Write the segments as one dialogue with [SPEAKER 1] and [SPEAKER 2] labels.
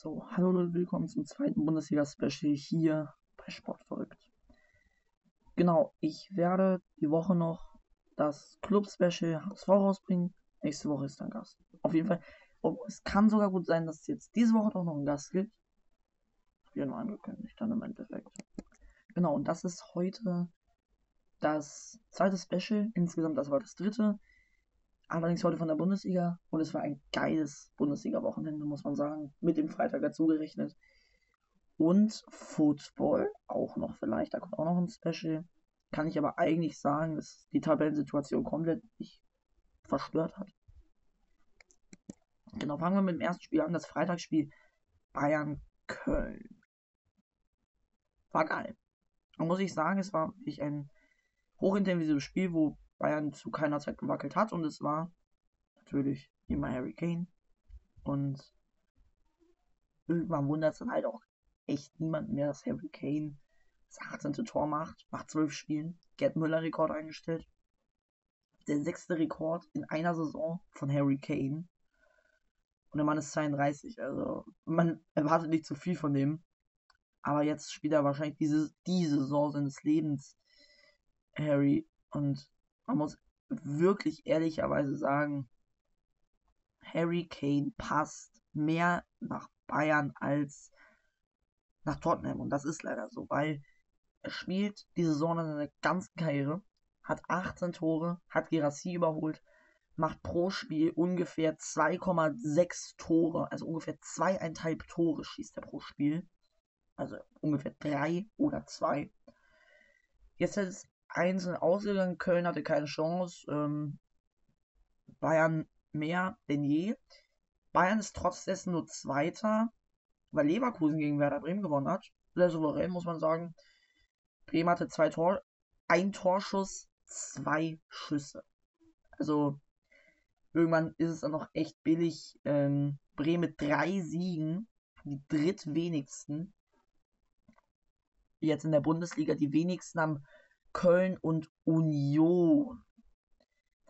[SPEAKER 1] So, hallo und willkommen zum zweiten Bundesliga-Special hier bei Sportverrückt. Genau, ich werde die Woche noch das Club-Special HSV rausbringen. Nächste Woche ist dann Gast. Auf jeden Fall, es kann sogar gut sein, dass es jetzt diese Woche doch noch einen Gast gibt. Hab ich ja nur angekündigt, dann im Endeffekt. Genau, und das ist heute das zweite Special. Insgesamt, das war das dritte. Allerdings heute von der Bundesliga. Und es war ein geiles Bundesliga-Wochenende, muss man sagen. Mit dem Freitag dazu gerechnet. Und Football auch noch vielleicht. Da kommt auch noch ein Special. Kann ich aber eigentlich sagen, dass die Tabellensituation komplett nicht verstört hat. Genau, fangen wir mit dem ersten Spiel an. Das Freitagsspiel Bayern-Köln. War geil. Und muss ich sagen, es war wirklich ein hochintensives Spiel, wo Bayern zu keiner Zeit gewackelt hat. Und es war natürlich immer Harry Kane. Und irgendwann wundert es dann halt auch echt niemand mehr, dass Harry Kane das 18. Tor macht, nach 12 Spielen. Gerd Müller Rekord eingestellt. Der sechste Rekord in einer Saison von Harry Kane. Und der Mann ist 32, also man erwartet nicht zu viel von dem. Aber jetzt spielt er wahrscheinlich diese, die Saison seines Lebens, Harry. Und man muss wirklich ehrlicherweise sagen, Harry Kane passt mehr nach Bayern als nach Tottenham. Und das ist leider so, weil er spielt die Saison in seiner ganzen Karriere, hat 18 Tore, hat Gerassi überholt, macht pro Spiel ungefähr 2,6 Tore, also ungefähr zweieinhalb Tore schießt er pro Spiel. Also ungefähr drei oder zwei. Jetzt es einzeln ausgegangen. Köln hatte keine Chance. Ähm, Bayern mehr denn je. Bayern ist trotz dessen nur Zweiter, weil Leverkusen gegen Werder Bremen gewonnen hat. Sehr souverän, muss man sagen. Bremen hatte zwei Tor, ein Torschuss, zwei Schüsse. Also irgendwann ist es dann noch echt billig. Ähm, Bremen mit drei Siegen, die drittwenigsten. Jetzt in der Bundesliga, die wenigsten haben Köln und Union.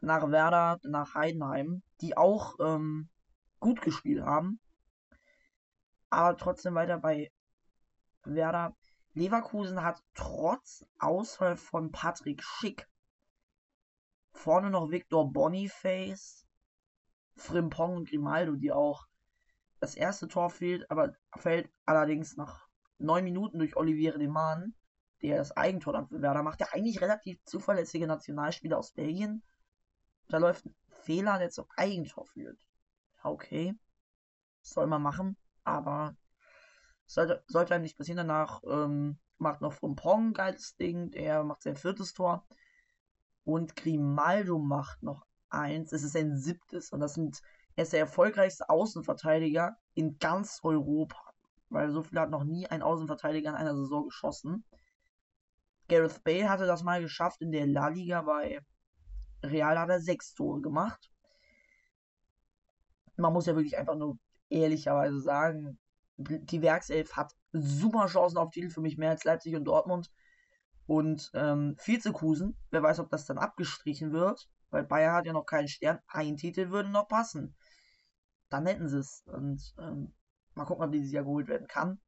[SPEAKER 1] Nach Werder, nach Heidenheim, die auch ähm, gut gespielt haben. Aber trotzdem weiter bei Werder. Leverkusen hat trotz Ausfall von Patrick Schick vorne noch Victor Boniface, Frimpong und Grimaldo, die auch das erste Tor fehlt, aber fällt allerdings nach neun Minuten durch Olivier Deman der das Eigentor dann für Werder macht, der eigentlich relativ zuverlässige Nationalspieler aus Belgien. Da läuft ein Fehler, der zum Eigentor führt. Okay. soll man machen, aber sollte, sollte einem nicht passieren. Danach ähm, macht noch Frumpong ein geiles Ding, der macht sein viertes Tor. Und Grimaldo macht noch eins. Es ist sein siebtes. Und das sind, er ist der erfolgreichste Außenverteidiger in ganz Europa. Weil so viel hat noch nie ein Außenverteidiger in einer Saison geschossen. Gareth Bale hatte das mal geschafft in der La Liga bei Real hat er sechs Tore gemacht. Man muss ja wirklich einfach nur ehrlicherweise sagen, die Werkself hat super Chancen auf Titel für mich mehr als Leipzig und Dortmund. Und ähm, Vizekusen, wer weiß, ob das dann abgestrichen wird, weil Bayern hat ja noch keinen Stern. Ein Titel würde noch passen. Dann hätten sie es. Und ähm, mal gucken, ob dieses Jahr geholt werden kann.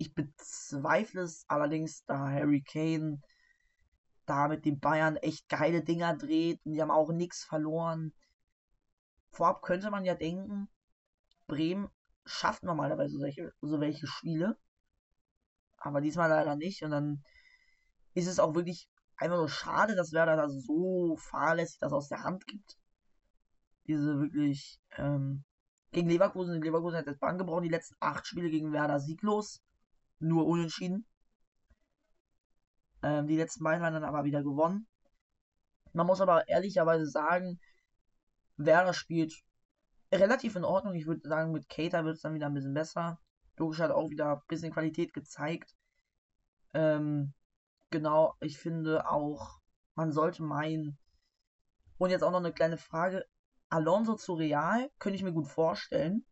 [SPEAKER 1] Ich bezweifle es allerdings, da Harry Kane da mit den Bayern echt geile Dinger dreht und die haben auch nichts verloren. Vorab könnte man ja denken, Bremen schafft normalerweise solche, so welche Spiele. Aber diesmal leider nicht. Und dann ist es auch wirklich einfach nur schade, dass Werder da so fahrlässig das aus der Hand gibt. Diese wirklich ähm, gegen Leverkusen. Leverkusen hat jetzt Bank gebrochen. Die letzten acht Spiele gegen Werder sieglos nur unentschieden. Ähm, die letzten beiden waren dann aber wieder gewonnen. Man muss aber ehrlicherweise sagen, Werder spielt relativ in Ordnung. Ich würde sagen, mit Cater wird es dann wieder ein bisschen besser. Logisch hat auch wieder ein bisschen Qualität gezeigt. Ähm, genau, ich finde auch, man sollte meinen. Und jetzt auch noch eine kleine Frage. Alonso zu Real könnte ich mir gut vorstellen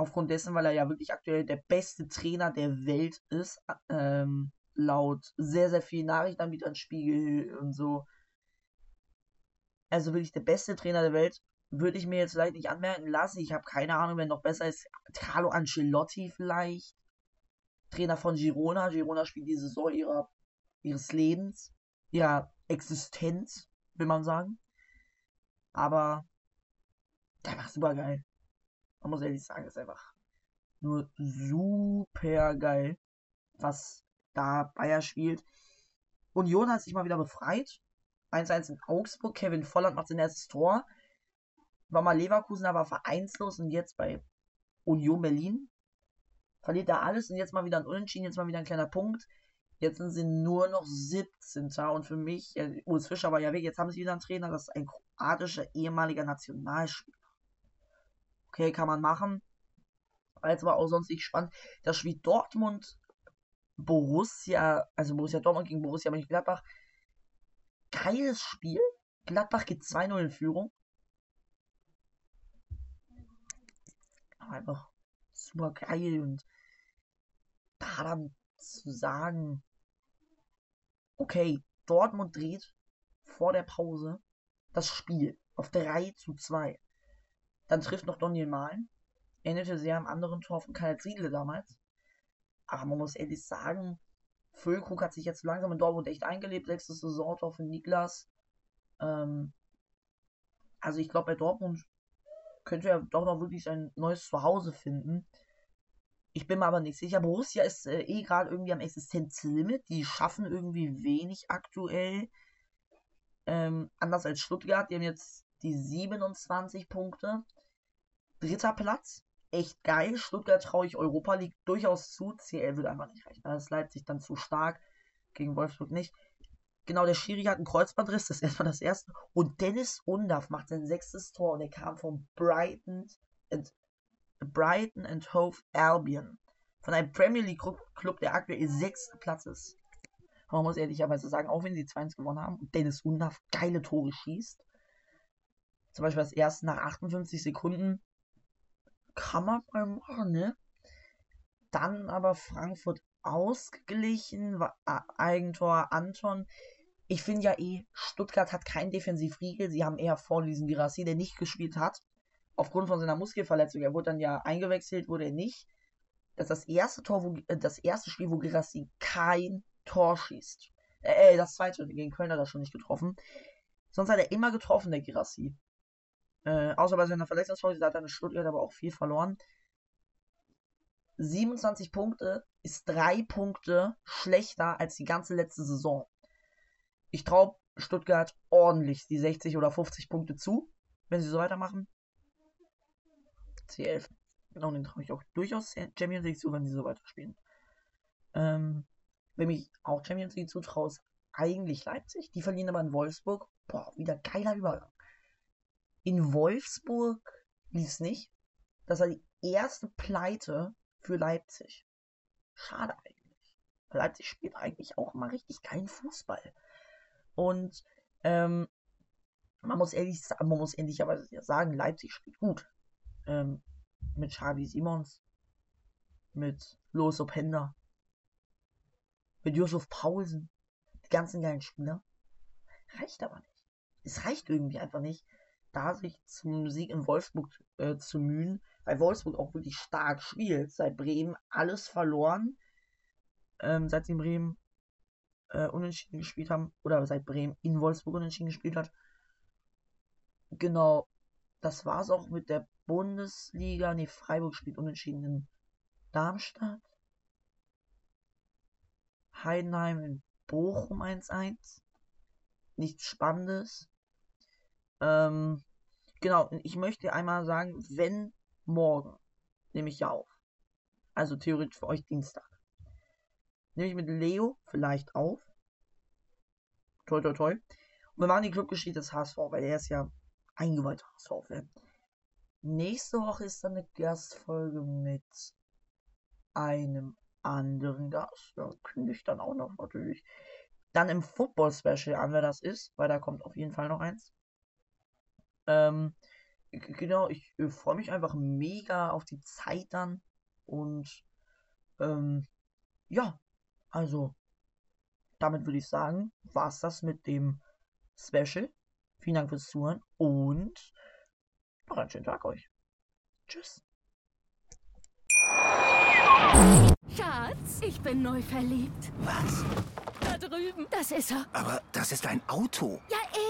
[SPEAKER 1] aufgrund dessen, weil er ja wirklich aktuell der beste Trainer der Welt ist, ähm, laut sehr, sehr vielen Nachrichtenanbietern, Spiegel und so. Also wirklich der beste Trainer der Welt. würde ich mir jetzt vielleicht nicht anmerken lassen. Ich habe keine Ahnung, wer noch besser ist. Carlo Ancelotti vielleicht. Trainer von Girona. Girona spielt die Saison ihrer, ihres Lebens, ihrer Existenz, will man sagen. Aber der war super geil. Man muss ehrlich sagen, ist einfach nur super geil, was da Bayer spielt. Union hat sich mal wieder befreit. 1-1 in Augsburg. Kevin Volland macht sein erstes Tor. War mal Leverkusen, aber vereinslos und jetzt bei Union Berlin. Verliert da alles und jetzt mal wieder ein Unentschieden, jetzt mal wieder ein kleiner Punkt. Jetzt sind sie nur noch 17. Und für mich, ja, Urs Fischer war ja weg, jetzt haben sie wieder einen Trainer, das ist ein kroatischer ehemaliger Nationalspieler. Okay, kann man machen. Als war auch sonst nicht spannend. Das Spiel Dortmund, Borussia, also Borussia Dortmund gegen Borussia Mönchengladbach. Geiles Spiel. Gladbach geht 2-0 in Führung. Aber einfach super geil und da dann zu sagen, okay, Dortmund dreht vor der Pause das Spiel auf 3 zu 2. Dann trifft noch Daniel Mahlen. Endete sehr am anderen Tor von Karl Ziedle damals. Aber man muss ehrlich sagen, Füllkrug hat sich jetzt langsam in Dortmund echt eingelebt. Sechstes Saisontor für Niklas. Ähm, also ich glaube, bei Dortmund könnte er doch noch wirklich sein neues Zuhause finden. Ich bin mir aber nicht sicher. Borussia ist äh, eh gerade irgendwie am Existenzlimit. Die schaffen irgendwie wenig aktuell. Ähm, anders als Stuttgart. Die haben jetzt die 27 Punkte. Dritter Platz. Echt geil. Stuttgart traue ich Europa League durchaus zu. CL wird einfach nicht reichen. Da ist Leipzig dann zu stark. Gegen Wolfsburg nicht. Genau, der Schiri hat einen Kreuzbandriss. Das ist erstmal das erste. Und Dennis Undaff macht sein sechstes Tor. Und er kam von Brighton. And Brighton and Hove Albion. Von einem Premier League Club, der aktuell sechster Platz ist. Man muss ehrlicherweise sagen, auch wenn sie 2-1 gewonnen haben und Dennis Undaff geile Tore schießt. Zum Beispiel das erste nach 58 Sekunden. Kann man mal machen, ne? Dann aber Frankfurt ausgeglichen. Eigentor Anton. Ich finde ja eh, Stuttgart hat keinen Defensivriegel. Sie haben eher vorne diesen Girassi, der nicht gespielt hat aufgrund von seiner Muskelverletzung, er wurde dann ja eingewechselt, wurde er nicht. Das ist das erste Tor, wo, äh, das erste Spiel, wo Girassi kein Tor schießt. Äh, äh, das zweite, gegen Köln hat er schon nicht getroffen. Sonst hat er immer getroffen, der Girassi. Äh, außer bei seiner Verletzungsfolge, da hat er eine Stuttgart aber auch viel verloren. 27 Punkte ist drei Punkte schlechter als die ganze letzte Saison. Ich traue Stuttgart ordentlich die 60 oder 50 Punkte zu, wenn sie so weitermachen. C11. Genau, den traue ich auch durchaus Champions League zu, wenn sie so weiterspielen. Ähm, wenn mich auch Champions League zutraue, ist eigentlich Leipzig. Die verlieren aber in Wolfsburg. Boah, wieder geiler Übergang. In Wolfsburg lief es nicht. Das war die erste Pleite für Leipzig. Schade eigentlich. Leipzig spielt eigentlich auch mal richtig geilen Fußball. Und ähm, man muss ehrlich man muss ehrlicherweise sagen, Leipzig spielt gut ähm, mit Xavi Simons, mit Lois Openda, mit Josef Paulsen, die ganzen geilen Spieler. Reicht aber nicht. Es reicht irgendwie einfach nicht, da sich zum Sieg in Wolfsburg äh, zu mühen, weil Wolfsburg auch wirklich stark spielt. Seit Bremen alles verloren. Ähm, seit sie in Bremen äh, unentschieden gespielt haben, oder seit Bremen in Wolfsburg unentschieden gespielt hat. Genau, das war's auch mit der Bundesliga. Ne, Freiburg spielt unentschieden in Darmstadt. Heidenheim in Bochum 1-1. Nichts Spannendes. Ähm, genau, ich möchte einmal sagen, wenn morgen, nehme ich ja auf. Also theoretisch für euch Dienstag. Nehme ich mit Leo vielleicht auf. Toi, toi, toi. Und wir machen die Clubgeschichte des HSV, weil er ist ja eingeweihter HSV-Fan. Nächste Woche ist dann eine Gastfolge mit einem anderen Gast. Da kündige ich dann auch noch natürlich. Dann im Football Special an, wer das ist, weil da kommt auf jeden Fall noch eins. Ähm, genau, ich äh, freue mich einfach mega auf die Zeit dann. Und ähm, ja, also damit würde ich sagen, war es das mit dem Special. Vielen Dank fürs Zuhören und Noch einen schönen Tag euch. Tschüss.
[SPEAKER 2] Schatz, ich bin neu verliebt.
[SPEAKER 3] Was?
[SPEAKER 2] Da drüben. Das ist er.
[SPEAKER 3] Aber das ist ein Auto.
[SPEAKER 2] Ja, eben.